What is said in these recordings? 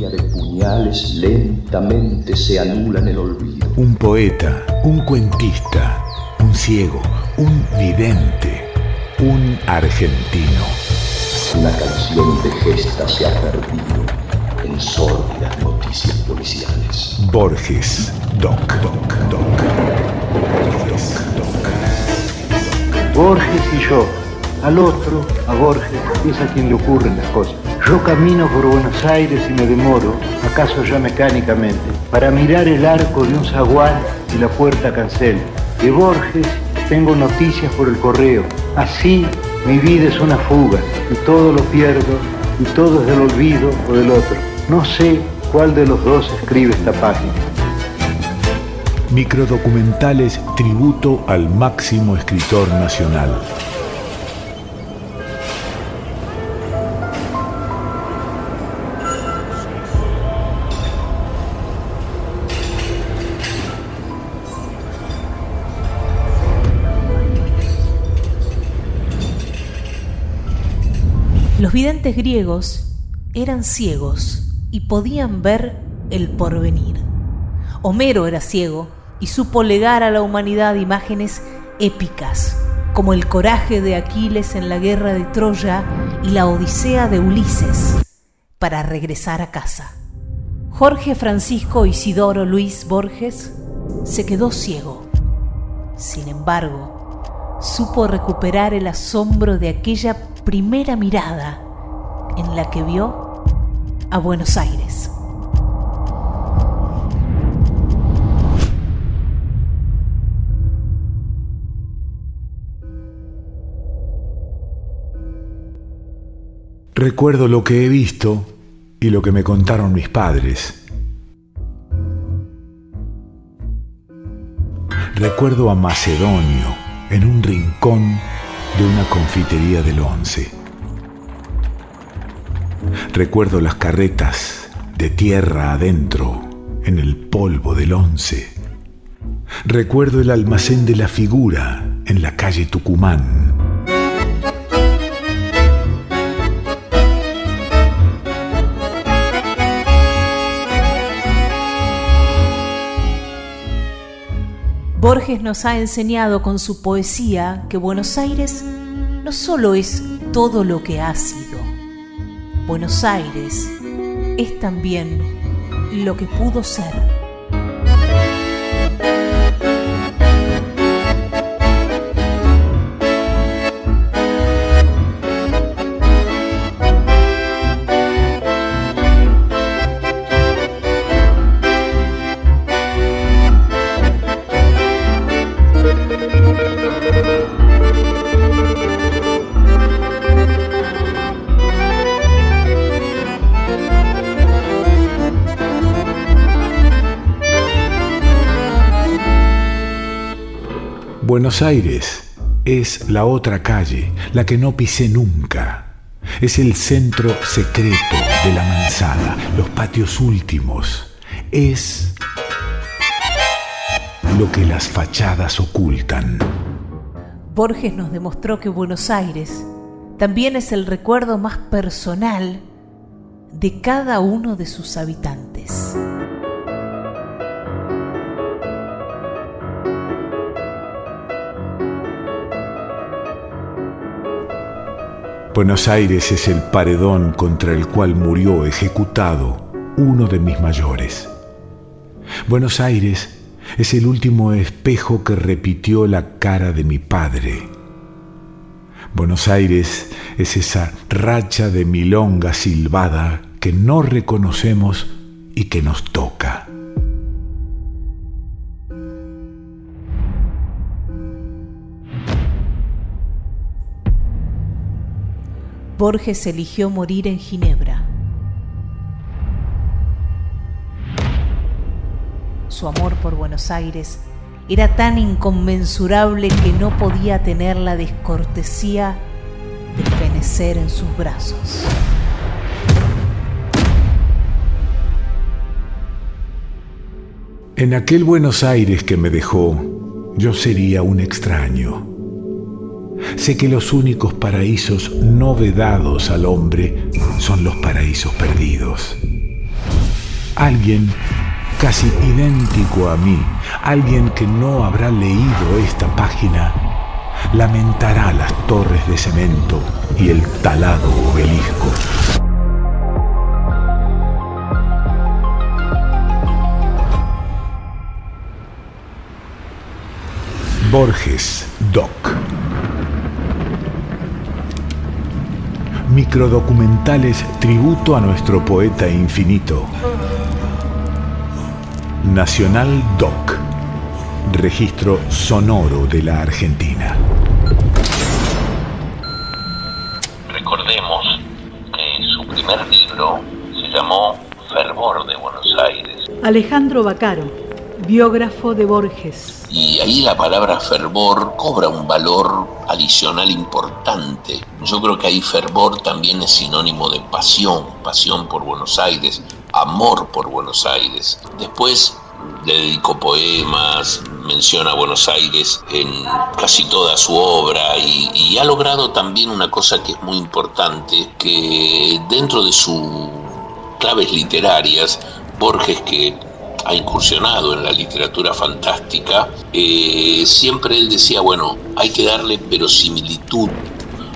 de puñales lentamente se anula en el olvido. Un poeta, un cuentista, un ciego, un vidente, un argentino. Una canción de gesta se ha perdido en sórdidas noticias policiales. Borges, Doc, Doc, Doc. Borges, Doc. Borges y yo. Al otro, a Borges, es a quien le ocurren las cosas. Yo camino por Buenos Aires y me demoro, acaso ya mecánicamente, para mirar el arco de un zaguán y la puerta cancel. De Borges tengo noticias por el correo. Así mi vida es una fuga y todo lo pierdo y todo es del olvido o del otro. No sé cuál de los dos escribe esta página. Microdocumentales tributo al máximo escritor nacional. Videntes griegos eran ciegos y podían ver el porvenir. Homero era ciego y supo legar a la humanidad imágenes épicas, como el coraje de Aquiles en la guerra de Troya y la odisea de Ulises, para regresar a casa. Jorge Francisco Isidoro Luis Borges se quedó ciego. Sin embargo, supo recuperar el asombro de aquella primera mirada en la que vio a Buenos Aires. Recuerdo lo que he visto y lo que me contaron mis padres. Recuerdo a Macedonio en un rincón de una confitería del once. Recuerdo las carretas de tierra adentro en el polvo del once. Recuerdo el almacén de la figura en la calle Tucumán. Borges nos ha enseñado con su poesía que Buenos Aires no solo es todo lo que ha sido. Buenos Aires es también lo que pudo ser. Buenos Aires es la otra calle, la que no pisé nunca. Es el centro secreto de la manzana, los patios últimos. Es lo que las fachadas ocultan. Borges nos demostró que Buenos Aires también es el recuerdo más personal de cada uno de sus habitantes. Buenos Aires es el paredón contra el cual murió ejecutado uno de mis mayores. Buenos Aires es el último espejo que repitió la cara de mi padre. Buenos Aires es esa racha de milonga silbada que no reconocemos y que nos toca. Borges eligió morir en Ginebra. Su amor por Buenos Aires era tan inconmensurable que no podía tener la descortesía de fenecer en sus brazos. En aquel Buenos Aires que me dejó, yo sería un extraño. Sé que los únicos paraísos no vedados al hombre son los paraísos perdidos. alguien casi idéntico a mí, alguien que no habrá leído esta página, lamentará las torres de cemento y el talado obelisco. Borges, Doc. Microdocumentales tributo a nuestro poeta infinito. Nacional Doc. Registro sonoro de la Argentina. Recordemos que su primer libro se llamó Fervor de Buenos Aires. Alejandro Bacaro, biógrafo de Borges y ahí la palabra fervor cobra un valor adicional importante. Yo creo que ahí fervor también es sinónimo de pasión, pasión por Buenos Aires, amor por Buenos Aires. Después le dedicó poemas, menciona Buenos Aires en casi toda su obra y, y, ha logrado también una cosa que es muy importante, que dentro de sus claves literarias, Borges que ha incursionado en la literatura fantástica, eh, siempre él decía, bueno, hay que darle verosimilitud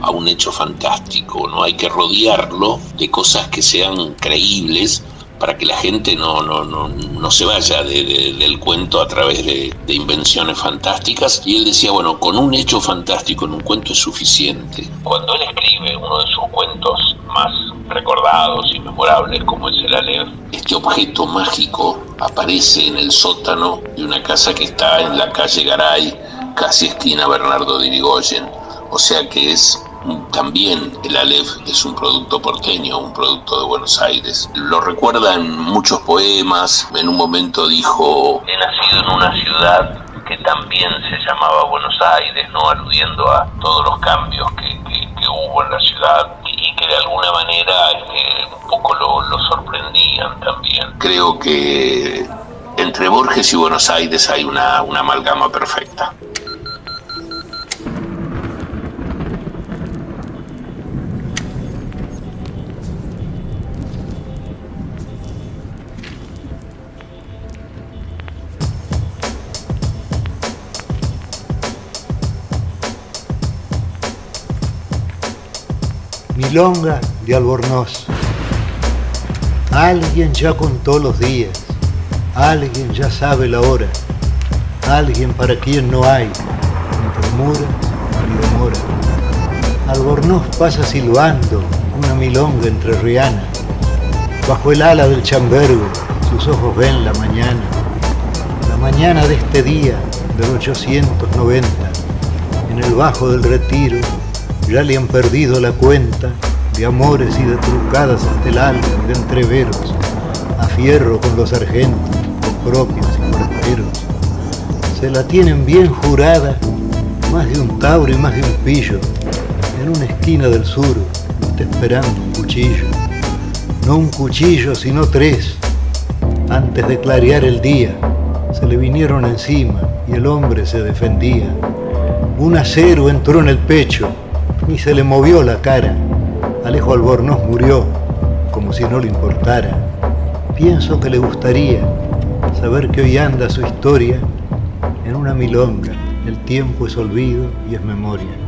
a un hecho fantástico, no hay que rodearlo de cosas que sean creíbles para que la gente no, no, no, no se vaya del cuento a través de, de, invenciones fantásticas. Y él decía, bueno, con un hecho fantástico en un cuento es suficiente. Cuando él escribe uno de sus cuentos más recordados memorables, como es el Aleph, este objeto mágico aparece en el sótano de una casa que está en la calle Garay, casi esquina Bernardo de Irigoyen. O sea que es también el Aleph es un producto porteño, un producto de Buenos Aires. Lo recuerda en muchos poemas. En un momento dijo: He nacido en una ciudad que también se llamaba Buenos Aires, ¿no? Aludiendo a todos los cambios que, hubo en la ciudad que de alguna manera este, un poco lo, lo sorprendían también. Creo que entre Borges y Buenos Aires hay una, una amalgama perfecta. Milonga de Albornoz. Alguien ya contó los días, alguien ya sabe la hora, alguien para quien no hay ni premura ni demora. Albornoz pasa silbando una milonga entre Rihanna. Bajo el ala del chambergo, sus ojos ven la mañana, la mañana de este día del 890, en el bajo del retiro ya le han perdido la cuenta de amores y de trucadas ante el alma de entreveros, a fierro con los sargentos, con propios y porteros. Se la tienen bien jurada, más de un tauro y más de un pillo, en una esquina del sur, está esperando un cuchillo. No un cuchillo, sino tres. Antes de clarear el día, se le vinieron encima y el hombre se defendía. Un acero entró en el pecho, ni se le movió la cara. Alejo Albornoz murió como si no le importara. Pienso que le gustaría saber que hoy anda su historia en una milonga. El tiempo es olvido y es memoria.